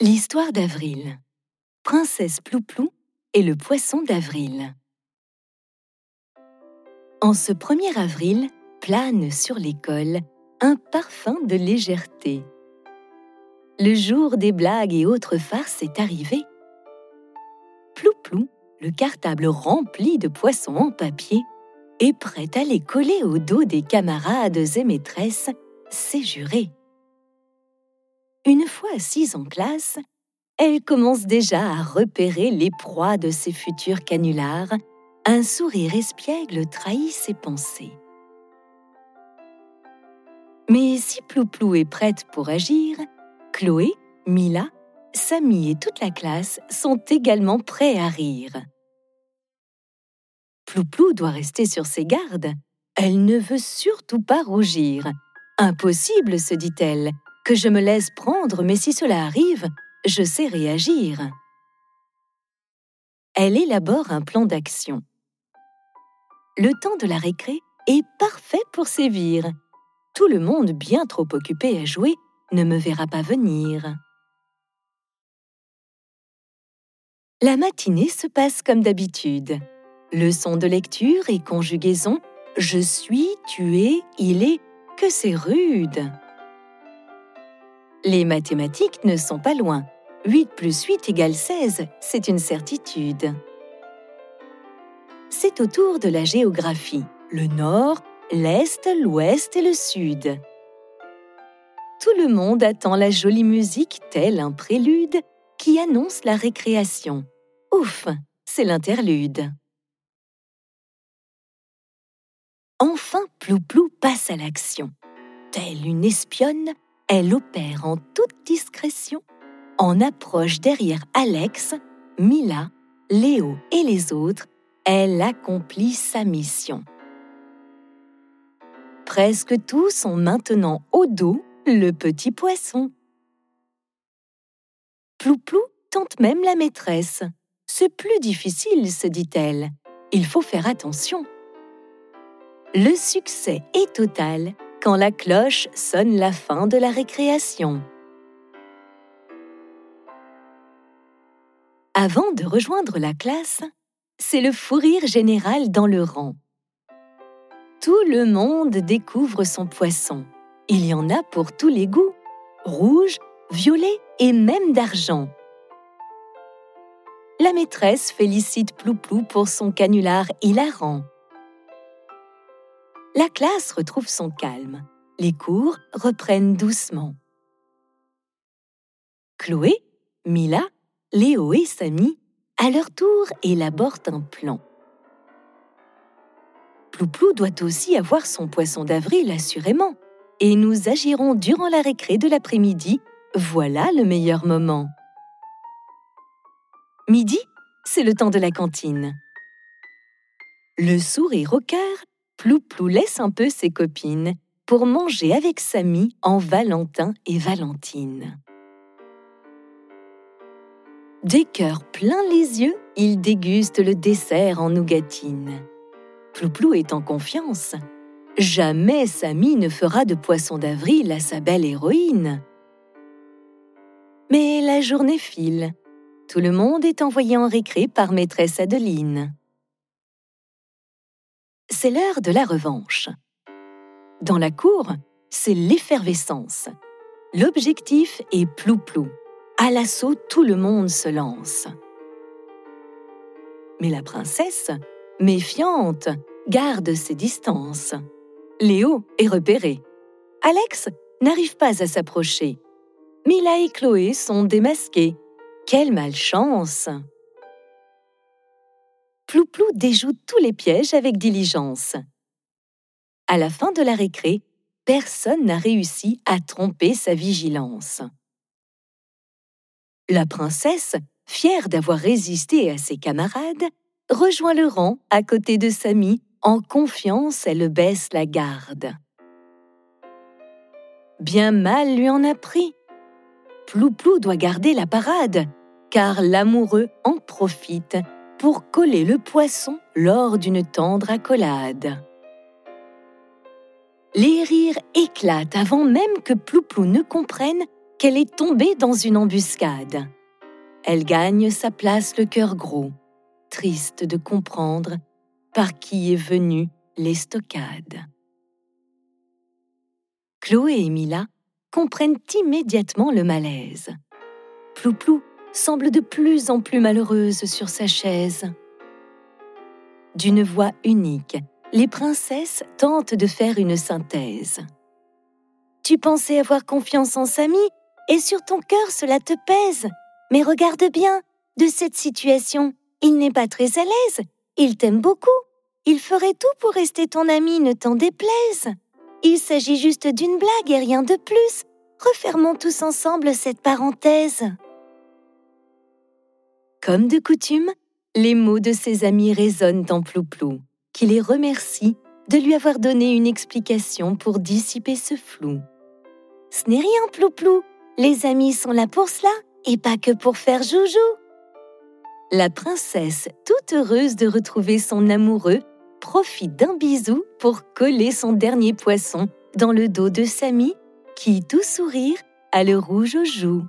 L'histoire d'Avril. Princesse Plouplou et le poisson d'Avril. En ce 1er avril, plane sur l'école un parfum de légèreté. Le jour des blagues et autres farces est arrivé. Plouplou, le cartable rempli de poissons en papier, est prêt à les coller au dos des camarades et maîtresses, c'est juré. Une fois assise en classe, elle commence déjà à repérer les proies de ses futurs canulars. Un sourire espiègle trahit ses pensées. Mais si Plouplou est prête pour agir, Chloé, Mila, Samy et toute la classe sont également prêts à rire. Plouplou doit rester sur ses gardes. Elle ne veut surtout pas rougir. Impossible, se dit-elle, que je me laisse prendre, mais si cela arrive, je sais réagir. Elle élabore un plan d'action. Le temps de la récré est parfait pour sévir. Tout le monde bien trop occupé à jouer ne me verra pas venir. La matinée se passe comme d'habitude. Leçon de lecture et conjugaison Je suis, tu es, il est, que c'est rude. Les mathématiques ne sont pas loin. 8 plus 8 égale 16, c'est une certitude. C'est au tour de la géographie, le nord, l'est, l'ouest et le sud. Tout le monde attend la jolie musique telle un prélude qui annonce la récréation. Ouf, c'est l'interlude. Enfin, Plouplou passe à l'action. Telle une espionne, elle opère en toute discrétion, en approche derrière Alex, Mila, Léo et les autres, elle accomplit sa mission. Presque tous ont maintenant au dos le petit poisson. Plouplou tente même la maîtresse. C'est plus difficile, se dit-elle. Il faut faire attention. Le succès est total quand la cloche sonne la fin de la récréation. Avant de rejoindre la classe, c'est le fou rire général dans le rang. Tout le monde découvre son poisson. Il y en a pour tous les goûts, rouge, violet et même d'argent. La maîtresse félicite Plouplou pour son canular hilarant. La classe retrouve son calme. Les cours reprennent doucement. Chloé, Mila, Léo et Samy, à leur tour, élaborent un plan. Plouplou doit aussi avoir son poisson d'avril, assurément, et nous agirons durant la récré de l'après-midi. Voilà le meilleur moment. Midi, c'est le temps de la cantine. Le sourire au cœur Plouplou laisse un peu ses copines pour manger avec Samy en Valentin et Valentine. Des cœurs pleins les yeux, il déguste le dessert en nougatine. Plouplou est en confiance. Jamais Samy ne fera de poisson d'avril à sa belle héroïne. Mais la journée file. Tout le monde est envoyé en récré par maîtresse Adeline c'est l'heure de la revanche. Dans la cour, c'est l'effervescence. L'objectif est plou-plou. À l'assaut, tout le monde se lance. Mais la princesse, méfiante, garde ses distances. Léo est repéré. Alex n'arrive pas à s'approcher. Mila et Chloé sont démasqués. Quelle malchance Plouplou déjoue tous les pièges avec diligence. À la fin de la récré, personne n'a réussi à tromper sa vigilance. La princesse, fière d'avoir résisté à ses camarades, rejoint le rang à côté de Samy. En confiance, elle baisse la garde. Bien mal lui en a pris. Plouplou doit garder la parade, car l'amoureux en profite pour coller le poisson lors d'une tendre accolade. Les rires éclatent avant même que Plouplou ne comprenne qu'elle est tombée dans une embuscade. Elle gagne sa place le cœur gros, triste de comprendre par qui est venue l'estocade. Chloé et Mila comprennent immédiatement le malaise. Plouplou semble de plus en plus malheureuse sur sa chaise. D'une voix unique, les princesses tentent de faire une synthèse. Tu pensais avoir confiance en Samy, et sur ton cœur cela te pèse. Mais regarde bien, de cette situation, il n'est pas très à l'aise. Il t'aime beaucoup. Il ferait tout pour rester ton ami, ne t'en déplaise. Il s'agit juste d'une blague et rien de plus. Refermons tous ensemble cette parenthèse. Comme de coutume, les mots de ses amis résonnent en Plouplou, qui les remercie de lui avoir donné une explication pour dissiper ce flou. Ce n'est rien, Plouplou. Les amis sont là pour cela et pas que pour faire joujou. La princesse, toute heureuse de retrouver son amoureux, profite d'un bisou pour coller son dernier poisson dans le dos de Samy, qui, tout sourire, a le rouge aux joues.